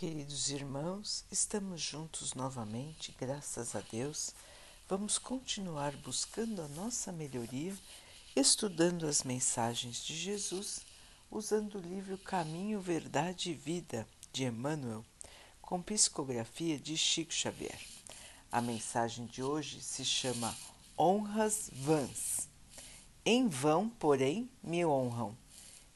Queridos irmãos, estamos juntos novamente, graças a Deus. Vamos continuar buscando a nossa melhoria, estudando as mensagens de Jesus, usando o livro Caminho, Verdade e Vida de Emmanuel, com psicografia de Chico Xavier. A mensagem de hoje se chama Honras Vãs. Em vão, porém, me honram,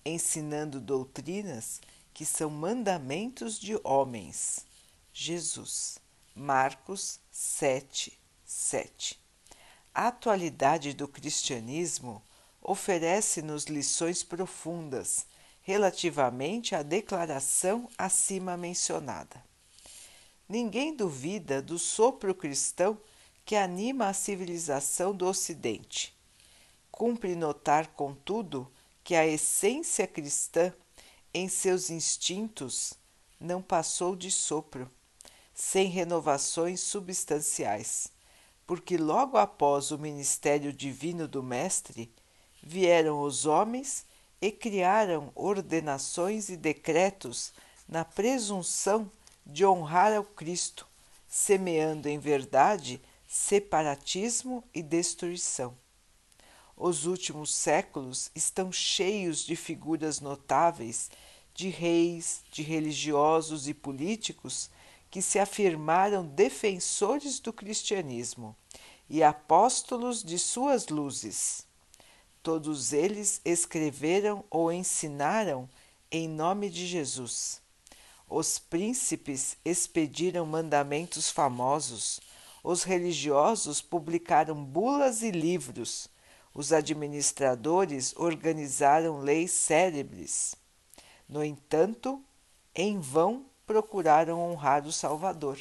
ensinando doutrinas que são mandamentos de homens. Jesus, Marcos 7, 7. A atualidade do cristianismo oferece-nos lições profundas relativamente à declaração acima mencionada. Ninguém duvida do sopro cristão que anima a civilização do Ocidente. Cumpre notar, contudo, que a essência cristã em seus instintos não passou de sopro, sem renovações substanciais, porque logo após o ministério divino do Mestre vieram os homens e criaram ordenações e decretos na presunção de honrar ao Cristo, semeando em verdade separatismo e destruição. Os últimos séculos estão cheios de figuras notáveis, de reis, de religiosos e políticos que se afirmaram defensores do cristianismo e apóstolos de suas luzes. Todos eles escreveram ou ensinaram em nome de Jesus. Os príncipes expediram mandamentos famosos, os religiosos publicaram bulas e livros os administradores organizaram leis célebres. No entanto, em vão procuraram honrar o Salvador,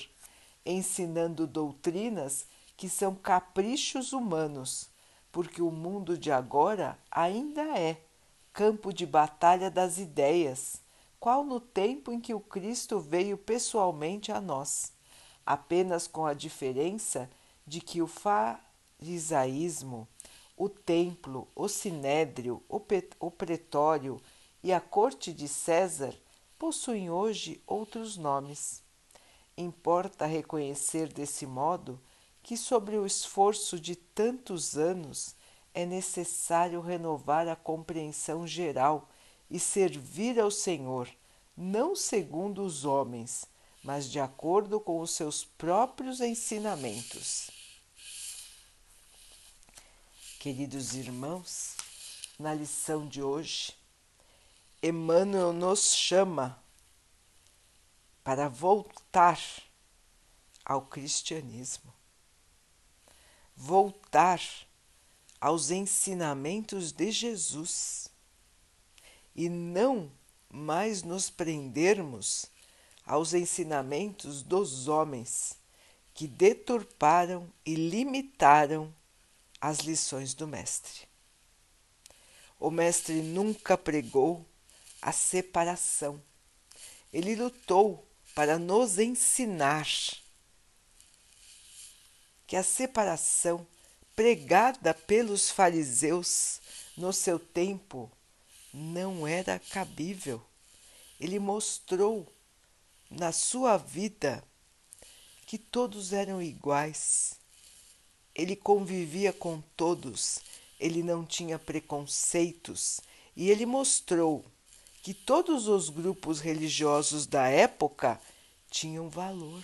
ensinando doutrinas que são caprichos humanos, porque o mundo de agora ainda é campo de batalha das ideias, qual no tempo em que o Cristo veio pessoalmente a nós, apenas com a diferença de que o farisaísmo o templo, o sinédrio, o, o pretório e a corte de César possuem hoje outros nomes. Importa reconhecer desse modo que, sobre o esforço de tantos anos, é necessário renovar a compreensão geral e servir ao Senhor, não segundo os homens, mas de acordo com os seus próprios ensinamentos. Queridos irmãos, na lição de hoje, Emmanuel nos chama para voltar ao cristianismo, voltar aos ensinamentos de Jesus e não mais nos prendermos aos ensinamentos dos homens que deturparam e limitaram as lições do Mestre. O Mestre nunca pregou a separação. Ele lutou para nos ensinar que a separação pregada pelos fariseus no seu tempo não era cabível. Ele mostrou na sua vida que todos eram iguais, ele convivia com todos, ele não tinha preconceitos e ele mostrou que todos os grupos religiosos da época tinham valor.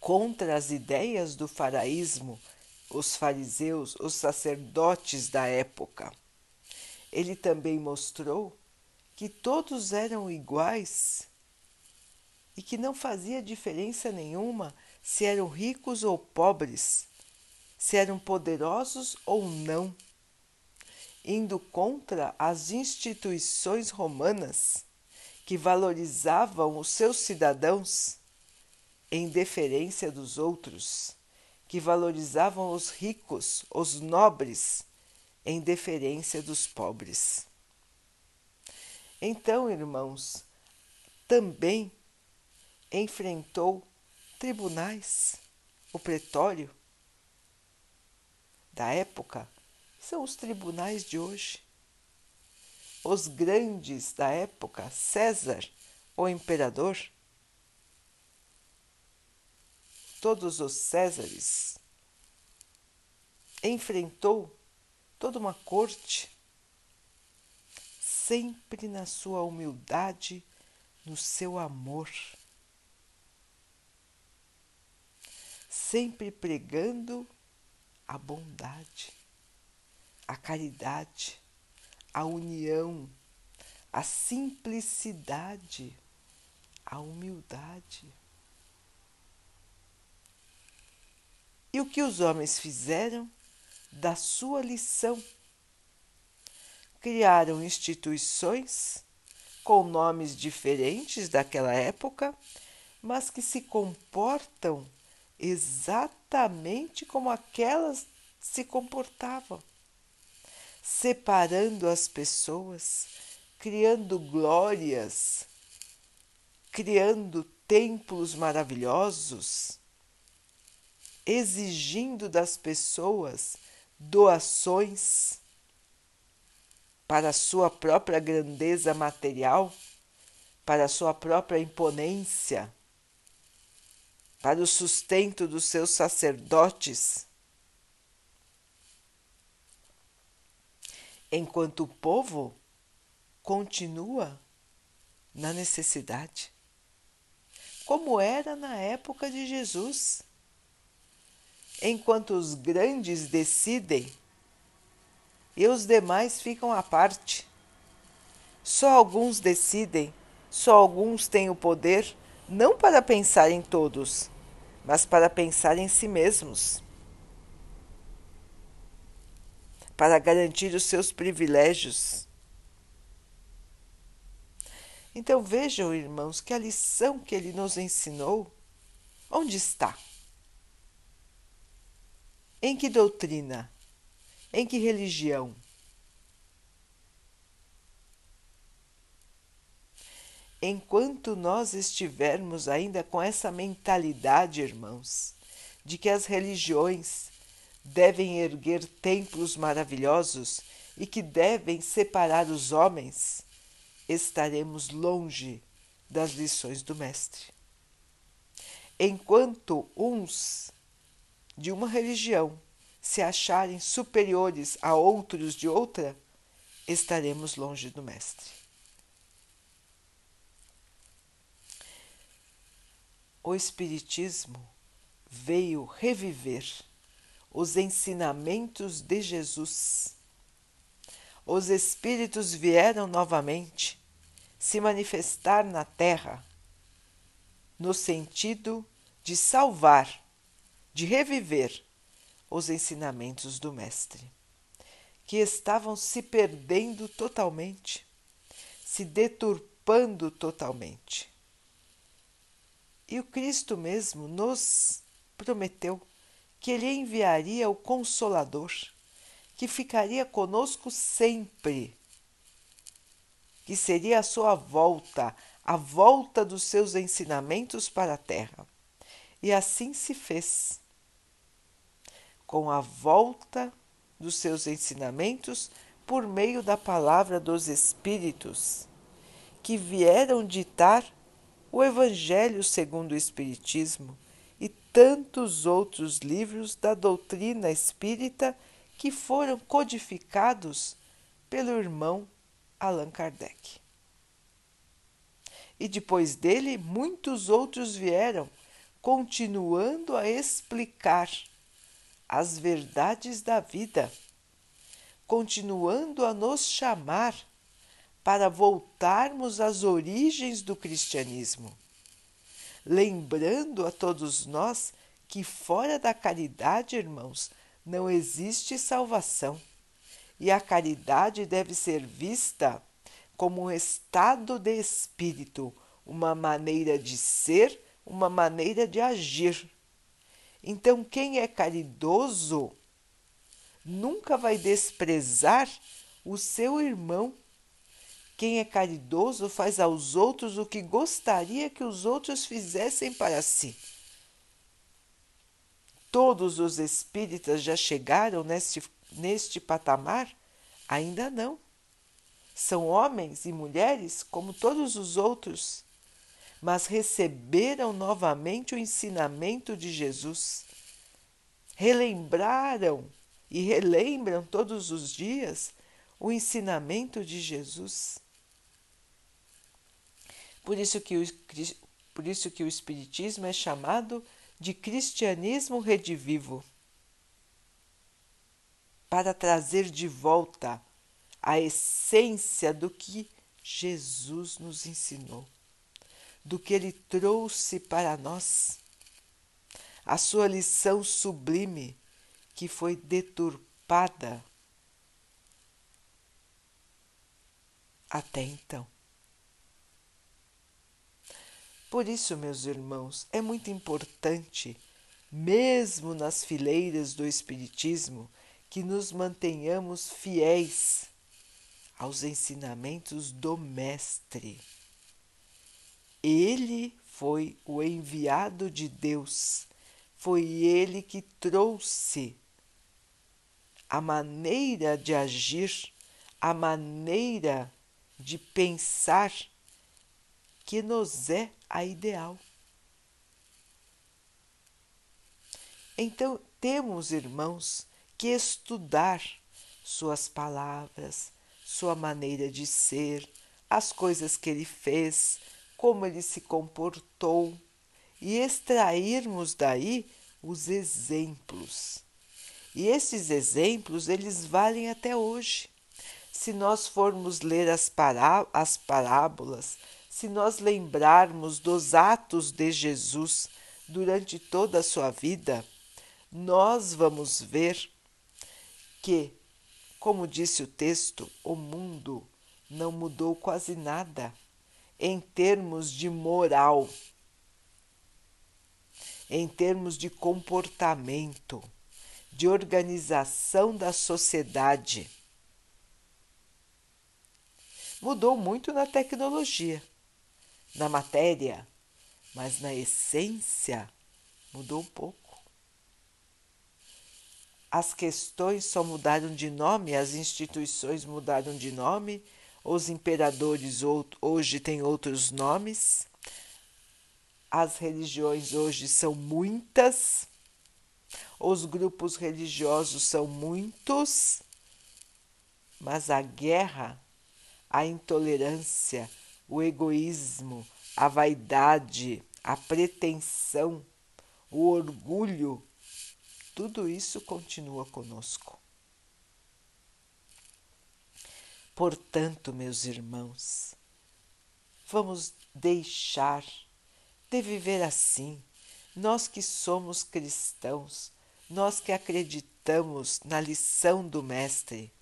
Contra as ideias do faraísmo, os fariseus, os sacerdotes da época. Ele também mostrou que todos eram iguais e que não fazia diferença nenhuma se eram ricos ou pobres, se eram poderosos ou não, indo contra as instituições romanas que valorizavam os seus cidadãos em deferência dos outros, que valorizavam os ricos, os nobres, em deferência dos pobres. Então, irmãos, também enfrentou tribunais, o pretório da época são os tribunais de hoje. Os grandes da época, César o imperador, todos os Césares, enfrentou toda uma corte, sempre na sua humildade, no seu amor, sempre pregando a bondade, a caridade, a união, a simplicidade, a humildade. E o que os homens fizeram da sua lição? Criaram instituições com nomes diferentes daquela época, mas que se comportam exatamente como aquelas se comportavam, separando as pessoas, criando glórias, criando templos maravilhosos exigindo das pessoas doações para a sua própria grandeza material, para a sua própria imponência, para o sustento dos seus sacerdotes. Enquanto o povo continua na necessidade, como era na época de Jesus. Enquanto os grandes decidem e os demais ficam à parte. Só alguns decidem, só alguns têm o poder, não para pensar em todos, mas para pensar em si mesmos, para garantir os seus privilégios. Então vejam, irmãos, que a lição que ele nos ensinou, onde está? Em que doutrina? Em que religião? Enquanto nós estivermos ainda com essa mentalidade, irmãos, de que as religiões devem erguer templos maravilhosos e que devem separar os homens, estaremos longe das lições do Mestre. Enquanto uns de uma religião se acharem superiores a outros de outra, estaremos longe do Mestre. O Espiritismo veio reviver os ensinamentos de Jesus. Os Espíritos vieram novamente se manifestar na Terra no sentido de salvar de reviver os ensinamentos do Mestre, que estavam se perdendo totalmente, se deturpando totalmente. E o Cristo mesmo nos prometeu que ele enviaria o Consolador, que ficaria conosco sempre, que seria a sua volta, a volta dos seus ensinamentos para a terra. E assim se fez com a volta dos seus ensinamentos por meio da palavra dos Espíritos, que vieram ditar o Evangelho segundo o Espiritismo tantos outros livros da doutrina espírita que foram codificados pelo irmão Allan Kardec. E depois dele, muitos outros vieram, continuando a explicar as verdades da vida, continuando a nos chamar para voltarmos às origens do cristianismo, lembrando a todos nós que fora da caridade, irmãos, não existe salvação e a caridade deve ser vista como um estado de espírito, uma maneira de ser, uma maneira de agir então, quem é caridoso nunca vai desprezar o seu irmão. Quem é caridoso faz aos outros o que gostaria que os outros fizessem para si. Todos os espíritas já chegaram neste, neste patamar? Ainda não. São homens e mulheres como todos os outros, mas receberam novamente o ensinamento de Jesus. Relembraram e relembram todos os dias o ensinamento de Jesus. Por isso que o, por isso que o Espiritismo é chamado de cristianismo redivivo para trazer de volta a essência do que Jesus nos ensinou, do que ele trouxe para nós, a sua lição sublime que foi deturpada até então. Por isso, meus irmãos, é muito importante, mesmo nas fileiras do Espiritismo, que nos mantenhamos fiéis aos ensinamentos do Mestre. Ele foi o enviado de Deus, foi ele que trouxe a maneira de agir, a maneira de pensar que nos é a ideal. Então, temos, irmãos, que estudar suas palavras, sua maneira de ser, as coisas que ele fez, como ele se comportou e extrairmos daí os exemplos. E esses exemplos, eles valem até hoje. Se nós formos ler as, pará as parábolas, se nós lembrarmos dos atos de Jesus durante toda a sua vida, nós vamos ver que, como disse o texto, o mundo não mudou quase nada em termos de moral, em termos de comportamento, de organização da sociedade. Mudou muito na tecnologia, na matéria, mas na essência mudou um pouco. As questões só mudaram de nome, as instituições mudaram de nome, os imperadores hoje têm outros nomes, as religiões hoje são muitas, os grupos religiosos são muitos, mas a guerra, a intolerância, o egoísmo, a vaidade, a pretensão, o orgulho tudo isso continua conosco. Portanto, meus irmãos, vamos deixar de viver assim, nós que somos cristãos, nós que acreditamos na lição do Mestre.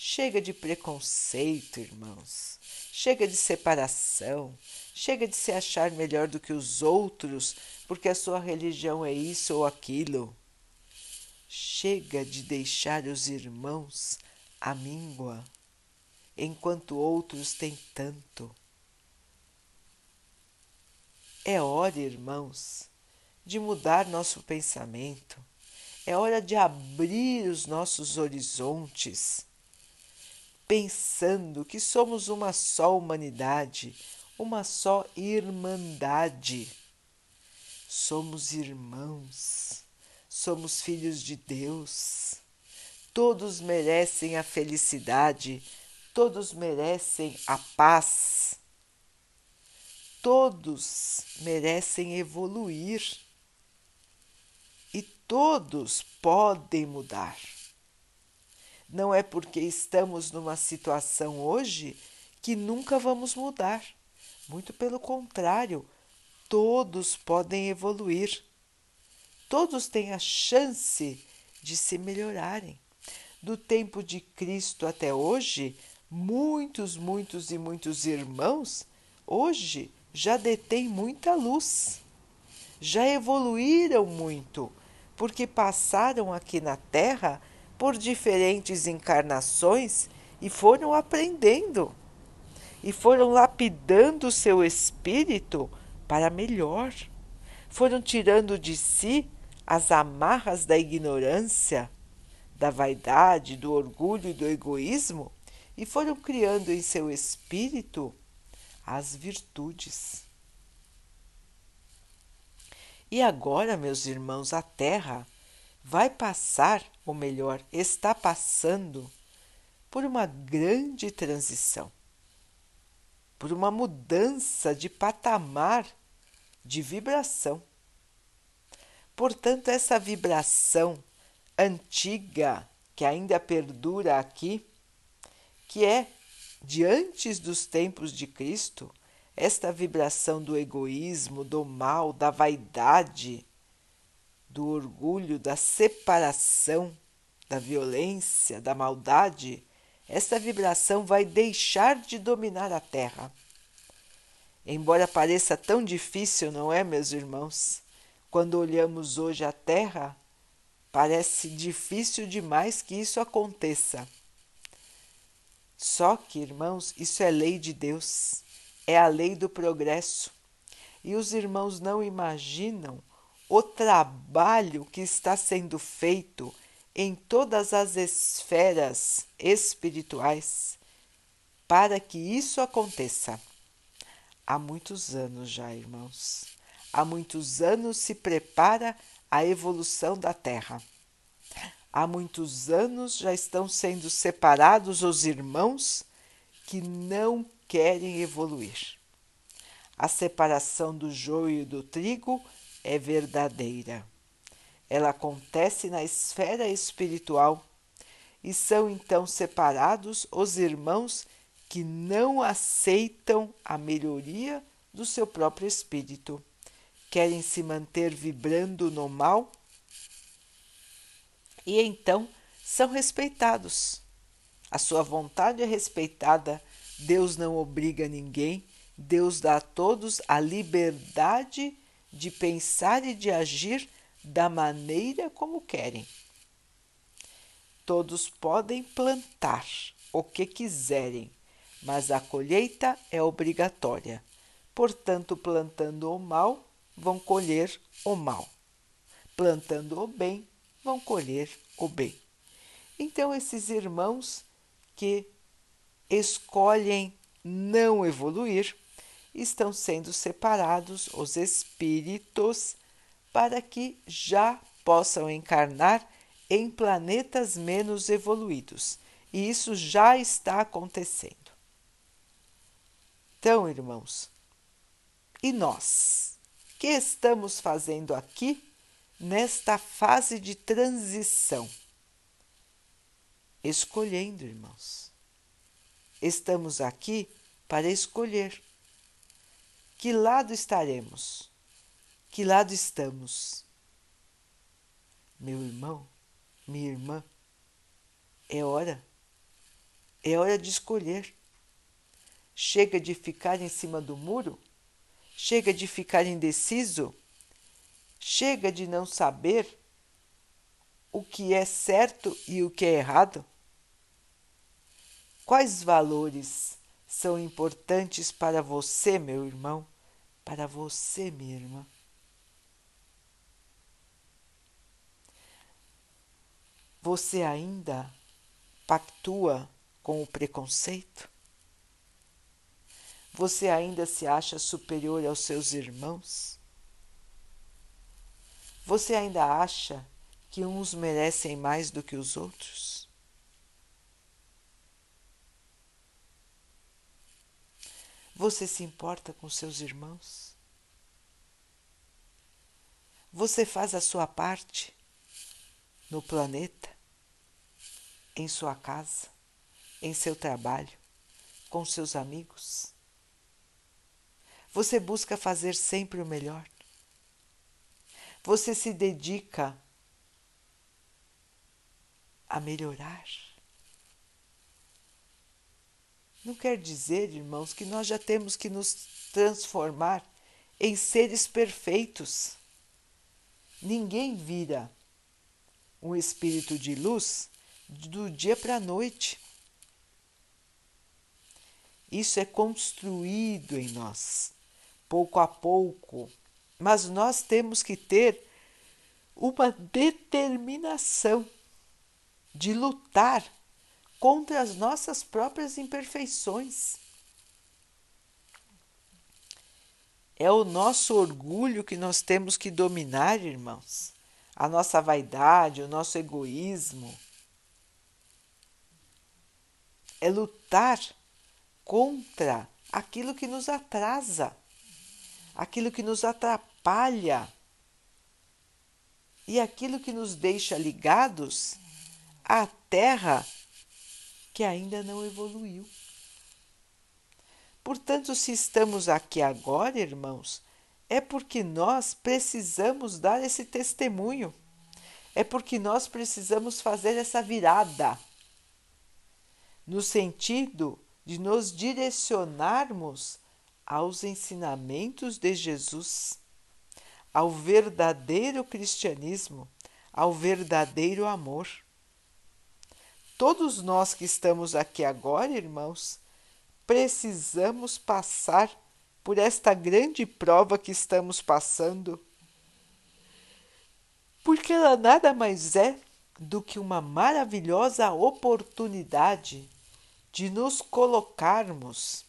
Chega de preconceito, irmãos, chega de separação, chega de se achar melhor do que os outros porque a sua religião é isso ou aquilo. Chega de deixar os irmãos à míngua, enquanto outros têm tanto. É hora, irmãos, de mudar nosso pensamento, é hora de abrir os nossos horizontes, pensando que somos uma só humanidade, uma só irmandade. Somos irmãos somos filhos de Deus. Todos merecem a felicidade, todos merecem a paz, todos merecem evoluir e todos podem mudar. Não é porque estamos numa situação hoje que nunca vamos mudar. Muito pelo contrário, todos podem evoluir todos têm a chance de se melhorarem. Do tempo de Cristo até hoje, muitos, muitos e muitos irmãos hoje já detêm muita luz, já evoluíram muito, porque passaram aqui na Terra por diferentes encarnações e foram aprendendo e foram lapidando seu espírito para melhor. Foram tirando de si as amarras da ignorância, da vaidade, do orgulho e do egoísmo e foram criando em seu espírito as virtudes. E agora, meus irmãos, a Terra vai passar, ou melhor, está passando por uma grande transição, por uma mudança de patamar de vibração. Portanto, essa vibração antiga que ainda perdura aqui, que é de antes dos tempos de Cristo, esta vibração do egoísmo, do mal, da vaidade, do orgulho, da separação, da violência, da maldade, esta vibração vai deixar de dominar a Terra. Embora pareça tão difícil, não é, meus irmãos? Quando olhamos hoje a Terra, parece difícil demais que isso aconteça. Só que, irmãos, isso é lei de Deus, é a lei do progresso. E os irmãos não imaginam o trabalho que está sendo feito em todas as esferas espirituais para que isso aconteça. Há muitos anos já, irmãos. Há muitos anos se prepara a evolução da Terra. Há muitos anos já estão sendo separados os irmãos que não querem evoluir. A separação do joio e do trigo é verdadeira. Ela acontece na esfera espiritual e são então separados os irmãos que não aceitam a melhoria do seu próprio espírito, querem se manter vibrando no mal e então são respeitados. A sua vontade é respeitada, Deus não obriga ninguém, Deus dá a todos a liberdade de pensar e de agir da maneira como querem. Todos podem plantar o que quiserem, mas a colheita é obrigatória. Portanto, plantando o mal, vão colher o mal. Plantando o bem, vão colher o bem. Então, esses irmãos que escolhem não evoluir estão sendo separados os espíritos para que já possam encarnar em planetas menos evoluídos. E isso já está acontecendo. Então, irmãos, e nós? que estamos fazendo aqui nesta fase de transição? Escolhendo, irmãos. Estamos aqui para escolher que lado estaremos? Que lado estamos? Meu irmão, minha irmã, é hora. É hora de escolher. Chega de ficar em cima do muro? Chega de ficar indeciso? Chega de não saber o que é certo e o que é errado? Quais valores são importantes para você, meu irmão, para você, minha irmã. Você ainda pactua com o preconceito? Você ainda se acha superior aos seus irmãos? Você ainda acha que uns merecem mais do que os outros? Você se importa com seus irmãos? Você faz a sua parte no planeta, em sua casa, em seu trabalho, com seus amigos? Você busca fazer sempre o melhor? Você se dedica a melhorar? Não quer dizer, irmãos, que nós já temos que nos transformar em seres perfeitos. Ninguém vira um espírito de luz do dia para a noite. Isso é construído em nós, pouco a pouco, mas nós temos que ter uma determinação de lutar contra as nossas próprias imperfeições. É o nosso orgulho que nós temos que dominar, irmãos. A nossa vaidade, o nosso egoísmo. É lutar contra aquilo que nos atrasa, aquilo que nos atrapalha e aquilo que nos deixa ligados à terra que ainda não evoluiu. Portanto, se estamos aqui agora, irmãos, é porque nós precisamos dar esse testemunho, é porque nós precisamos fazer essa virada, no sentido de nos direcionarmos aos ensinamentos de Jesus, ao verdadeiro cristianismo, ao verdadeiro amor. Todos nós que estamos aqui agora, irmãos, precisamos passar por esta grande prova que estamos passando, porque ela nada mais é do que uma maravilhosa oportunidade de nos colocarmos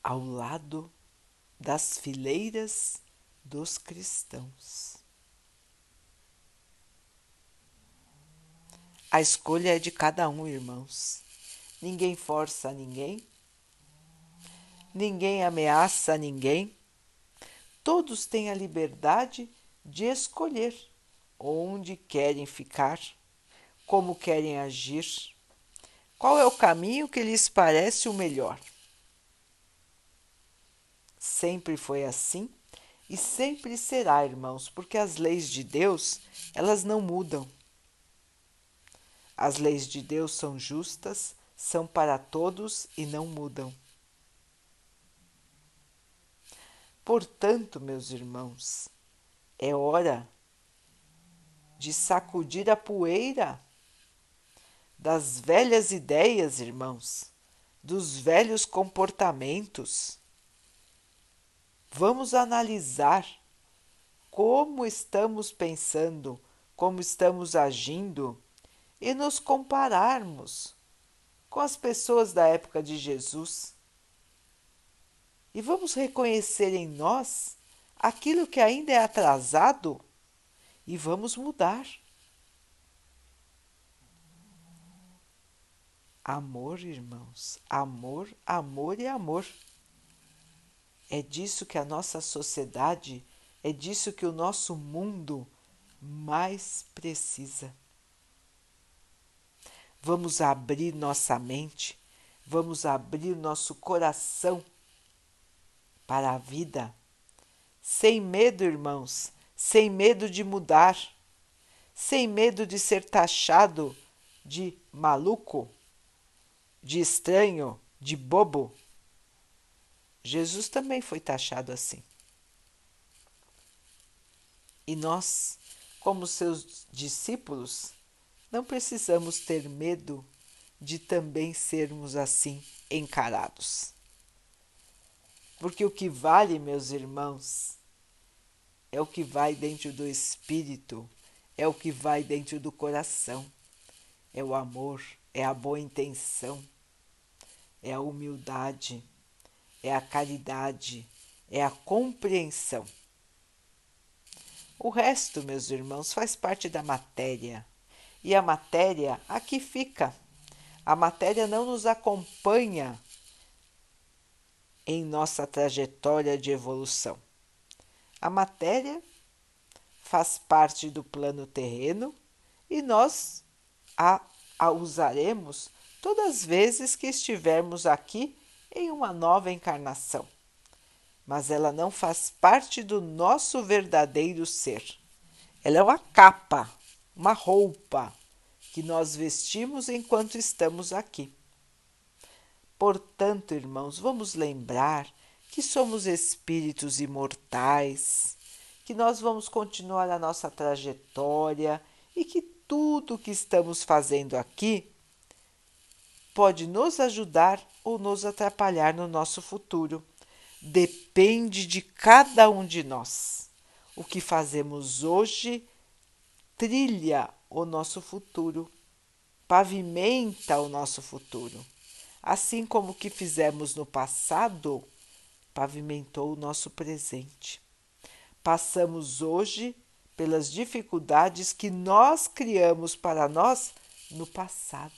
ao lado das fileiras dos cristãos. A escolha é de cada um, irmãos. Ninguém força ninguém, ninguém ameaça ninguém. Todos têm a liberdade de escolher onde querem ficar, como querem agir, qual é o caminho que lhes parece o melhor. Sempre foi assim e sempre será, irmãos, porque as leis de Deus, elas não mudam. As leis de Deus são justas, são para todos e não mudam. Portanto, meus irmãos, é hora de sacudir a poeira das velhas ideias, irmãos, dos velhos comportamentos. Vamos analisar como estamos pensando, como estamos agindo e nos compararmos com as pessoas da época de Jesus. E vamos reconhecer em nós aquilo que ainda é atrasado e vamos mudar. Amor, irmãos, amor, amor e amor. É disso que a nossa sociedade, é disso que o nosso mundo mais precisa. Vamos abrir nossa mente, vamos abrir nosso coração para a vida, sem medo, irmãos, sem medo de mudar, sem medo de ser taxado de maluco, de estranho, de bobo. Jesus também foi taxado assim. E nós, como seus discípulos, não precisamos ter medo de também sermos assim encarados. Porque o que vale, meus irmãos, é o que vai dentro do espírito, é o que vai dentro do coração, é o amor, é a boa intenção, é a humildade, é a caridade, é a compreensão. O resto, meus irmãos, faz parte da matéria e a matéria aqui fica. A matéria não nos acompanha em nossa trajetória de evolução. A matéria faz parte do plano terreno e nós a, a usaremos todas as vezes que estivermos aqui em uma nova encarnação. Mas ela não faz parte do nosso verdadeiro ser. Ela é uma capa uma roupa que nós vestimos enquanto estamos aqui. Portanto, irmãos, vamos lembrar que somos espíritos imortais, que nós vamos continuar a nossa trajetória e que tudo o que estamos fazendo aqui pode nos ajudar ou nos atrapalhar no nosso futuro. Depende de cada um de nós. O que fazemos hoje trilha o nosso futuro, pavimenta o nosso futuro. Assim como o que fizemos no passado pavimentou o nosso presente. Passamos hoje pelas dificuldades que nós criamos para nós no passado.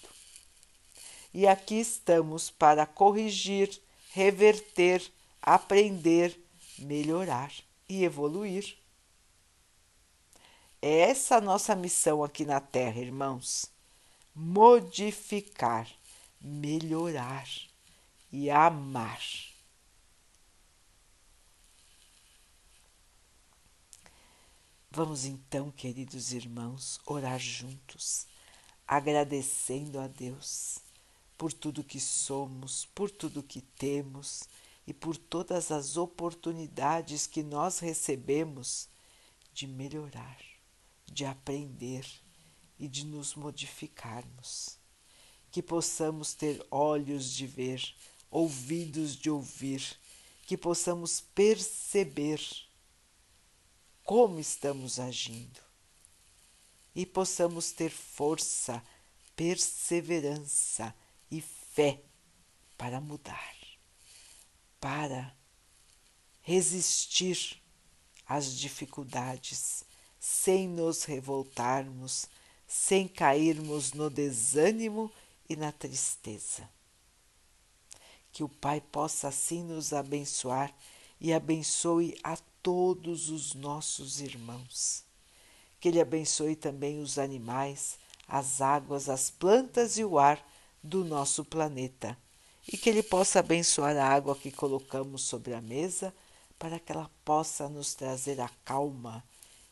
E aqui estamos para corrigir, reverter, aprender, melhorar e evoluir. É essa a nossa missão aqui na Terra, irmãos. Modificar, melhorar e amar. Vamos então, queridos irmãos, orar juntos, agradecendo a Deus por tudo que somos, por tudo que temos e por todas as oportunidades que nós recebemos de melhorar, de aprender e de nos modificarmos. Que possamos ter olhos de ver, ouvidos de ouvir, que possamos perceber como estamos agindo e possamos ter força, perseverança e fé para mudar para resistir às dificuldades sem nos revoltarmos, sem cairmos no desânimo e na tristeza. Que o Pai possa assim nos abençoar e abençoe a todos os nossos irmãos. Que Ele abençoe também os animais, as águas, as plantas e o ar do nosso planeta e que Ele possa abençoar a água que colocamos sobre a mesa para que ela possa nos trazer a calma